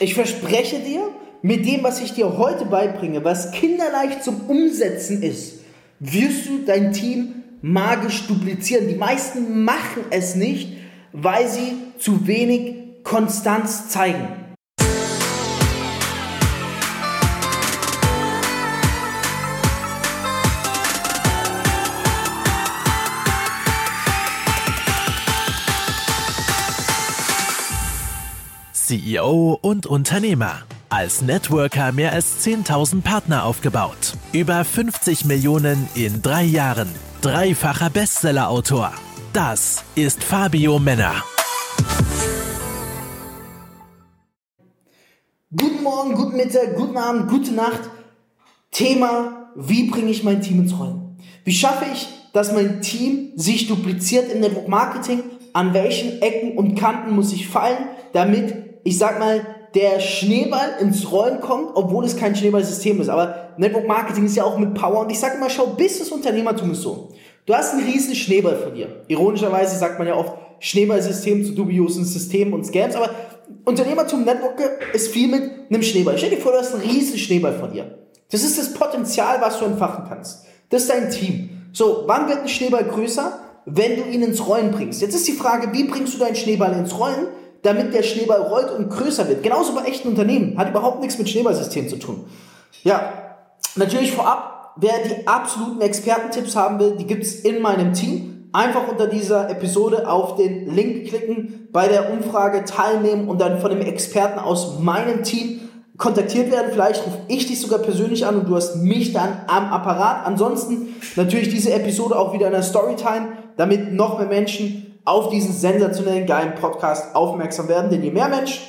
ich verspreche dir, mit dem, was ich dir heute beibringe, was kinderleicht zum Umsetzen ist, wirst du dein Team magisch duplizieren. Die meisten machen es nicht, weil sie zu wenig Konstanz zeigen. CEO und Unternehmer. Als Networker mehr als 10.000 Partner aufgebaut. Über 50 Millionen in drei Jahren. Dreifacher Bestsellerautor. Das ist Fabio Männer. Guten Morgen, guten Mittag, guten Abend, gute Nacht. Thema, wie bringe ich mein Team ins Rollen? Wie schaffe ich, dass mein Team sich dupliziert im Network Marketing? An welchen Ecken und Kanten muss ich fallen, damit ich sag mal, der Schneeball ins Rollen kommt, obwohl es kein Schneeballsystem ist. Aber Network Marketing ist ja auch mit Power. Und ich sage immer, schau, Business Unternehmertum ist so. Du hast einen riesen Schneeball von dir. Ironischerweise sagt man ja oft Schneeballsystem zu dubiosen Systemen und Scams. Aber Unternehmertum Network ist viel mit einem Schneeball. Stell dir vor, du hast einen riesen Schneeball von dir. Das ist das Potenzial, was du entfachen kannst. Das ist dein Team. So, wann wird ein Schneeball größer? Wenn du ihn ins Rollen bringst. Jetzt ist die Frage, wie bringst du deinen Schneeball ins Rollen? Damit der Schneeball rollt und größer wird. Genauso bei echten Unternehmen. Hat überhaupt nichts mit Schneeballsystem zu tun. Ja, natürlich vorab, wer die absoluten Expertentipps haben will, die gibt's in meinem Team. Einfach unter dieser Episode auf den Link klicken, bei der Umfrage teilnehmen und dann von dem Experten aus meinem Team kontaktiert werden. Vielleicht rufe ich dich sogar persönlich an und du hast mich dann am Apparat. Ansonsten natürlich diese Episode auch wieder in der Storytime, damit noch mehr Menschen auf diesen sensationellen, geilen Podcast aufmerksam werden. Denn je mehr Menschen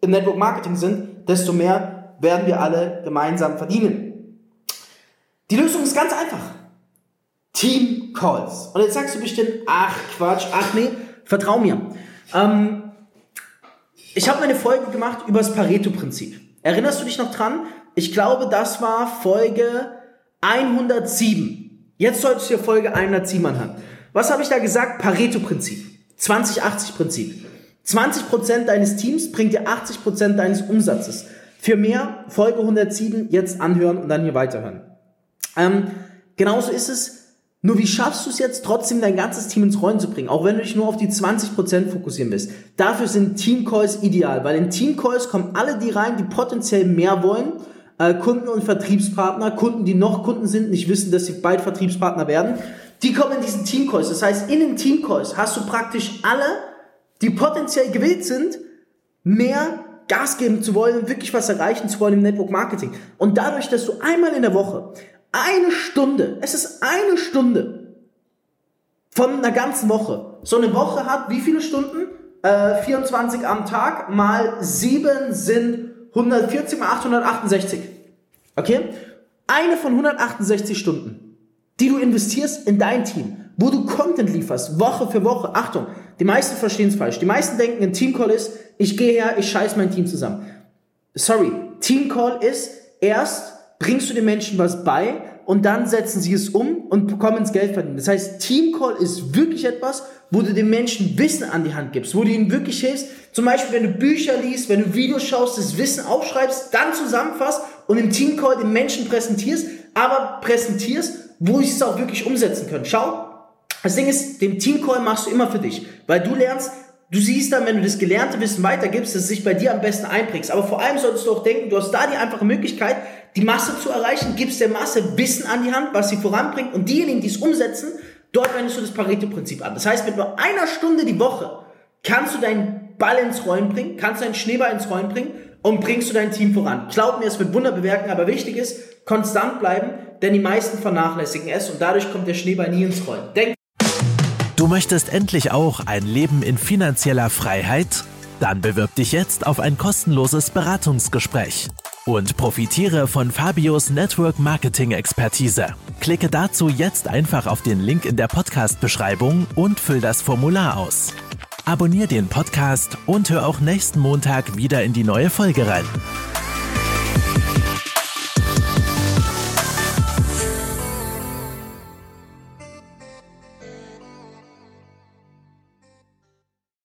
im Network Marketing sind, desto mehr werden wir alle gemeinsam verdienen. Die Lösung ist ganz einfach. Team Calls. Und jetzt sagst du bestimmt, ach Quatsch, ach nee, vertrau mir. Ähm, ich habe eine Folge gemacht über das Pareto-Prinzip. Erinnerst du dich noch dran? Ich glaube, das war Folge 107. Jetzt solltest du dir Folge 107 anhören. Was habe ich da gesagt? Pareto-Prinzip. 20-80-Prinzip. 20% deines Teams bringt dir 80% deines Umsatzes. Für mehr Folge 107 jetzt anhören und dann hier weiterhören. Ähm, genauso ist es. Nur wie schaffst du es jetzt trotzdem dein ganzes Team ins Rollen zu bringen, auch wenn du dich nur auf die 20% fokussieren willst? Dafür sind Team-Calls ideal, weil in Team-Calls kommen alle die rein, die potenziell mehr wollen, äh, Kunden und Vertriebspartner, Kunden, die noch Kunden sind, nicht wissen, dass sie bald Vertriebspartner werden die kommen in diesen Teamcalls. Das heißt, in den Teamcalls hast du praktisch alle, die potenziell gewillt sind, mehr Gas geben zu wollen, wirklich was erreichen zu wollen im Network Marketing. Und dadurch, dass du einmal in der Woche eine Stunde, es ist eine Stunde von einer ganzen Woche, so eine Woche hat wie viele Stunden? Äh, 24 am Tag mal 7 sind 140 mal 868. Okay? Eine von 168 Stunden die du investierst in dein Team, wo du Content lieferst, Woche für Woche. Achtung, die meisten verstehen es falsch. Die meisten denken, ein Teamcall ist, ich gehe her, ich scheiß mein Team zusammen. Sorry, Teamcall ist, erst bringst du den Menschen was bei und dann setzen sie es um und bekommen ins Geld verdienen. Das heißt, Teamcall ist wirklich etwas, wo du den Menschen Wissen an die Hand gibst, wo du ihnen wirklich hilfst. Zum Beispiel, wenn du Bücher liest, wenn du Videos schaust, das Wissen aufschreibst, dann zusammenfasst und im Teamcall den Menschen präsentierst, aber präsentierst, wo ich es auch wirklich umsetzen können. Schau, das Ding ist, den Teamcall machst du immer für dich, weil du lernst, du siehst dann, wenn du das gelernte Wissen weitergibst, dass es sich bei dir am besten einprägst. Aber vor allem solltest du auch denken, du hast da die einfache Möglichkeit, die Masse zu erreichen, gibst der Masse Wissen an die Hand, was sie voranbringt und diejenigen, die es umsetzen, dort wendest du das Pareto-Prinzip an. Das heißt, mit nur einer Stunde die Woche kannst du deinen Ball ins Rollen bringen, kannst deinen Schneeball ins Rollen bringen und bringst du dein Team voran. Glaub mir, es wird Wunder bewirken, aber wichtig ist, konstant bleiben, denn die meisten vernachlässigen es und dadurch kommt der Schneeball nie ins Rollen. Denk du möchtest endlich auch ein Leben in finanzieller Freiheit? Dann bewirb dich jetzt auf ein kostenloses Beratungsgespräch und profitiere von Fabios Network Marketing Expertise. Klicke dazu jetzt einfach auf den Link in der Podcast-Beschreibung und füll das Formular aus. Abonnier den Podcast und hör auch nächsten Montag wieder in die neue Folge rein.